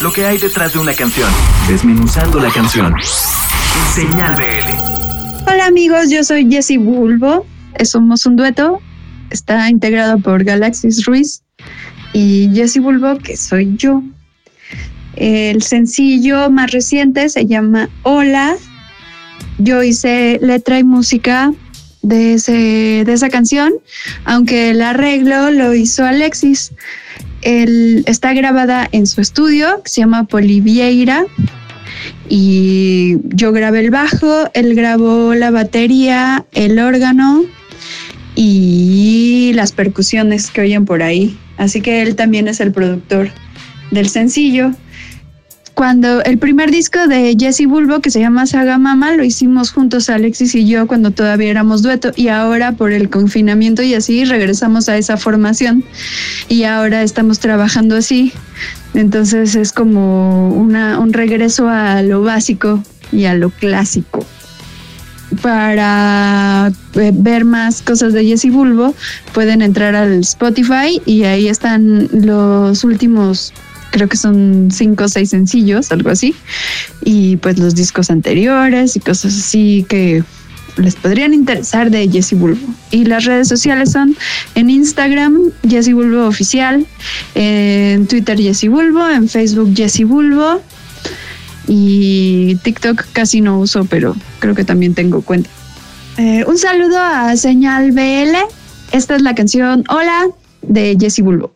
lo que hay detrás de una canción, desmenuzando la canción. Señal BL. Hola amigos, yo soy Jessy Bulbo. Somos un dueto. Está integrado por Galaxis Ruiz y Jessy Bulbo, que soy yo. El sencillo más reciente se llama Hola. Yo hice letra y música de, ese, de esa canción, aunque el arreglo lo hizo Alexis. Él está grabada en su estudio, se llama Polivieira, y yo grabé el bajo, él grabó la batería, el órgano y las percusiones que oyen por ahí. Así que él también es el productor del sencillo cuando el primer disco de Jesse Bulbo, que se llama Saga Mama, lo hicimos juntos Alexis y yo cuando todavía éramos dueto y ahora por el confinamiento y así regresamos a esa formación y ahora estamos trabajando así. Entonces es como una, un regreso a lo básico y a lo clásico. Para eh, ver más cosas de Jesse Bulbo, pueden entrar al Spotify y ahí están los últimos creo que son cinco o seis sencillos, algo así, y pues los discos anteriores y cosas así que les podrían interesar de Jesse Bulbo. Y las redes sociales son en Instagram, Jesse Bulbo Oficial, en Twitter Jesse Bulbo, en Facebook Jesse Bulbo y TikTok casi no uso, pero creo que también tengo cuenta. Eh, un saludo a Señal BL. Esta es la canción Hola de Jesse Bulbo.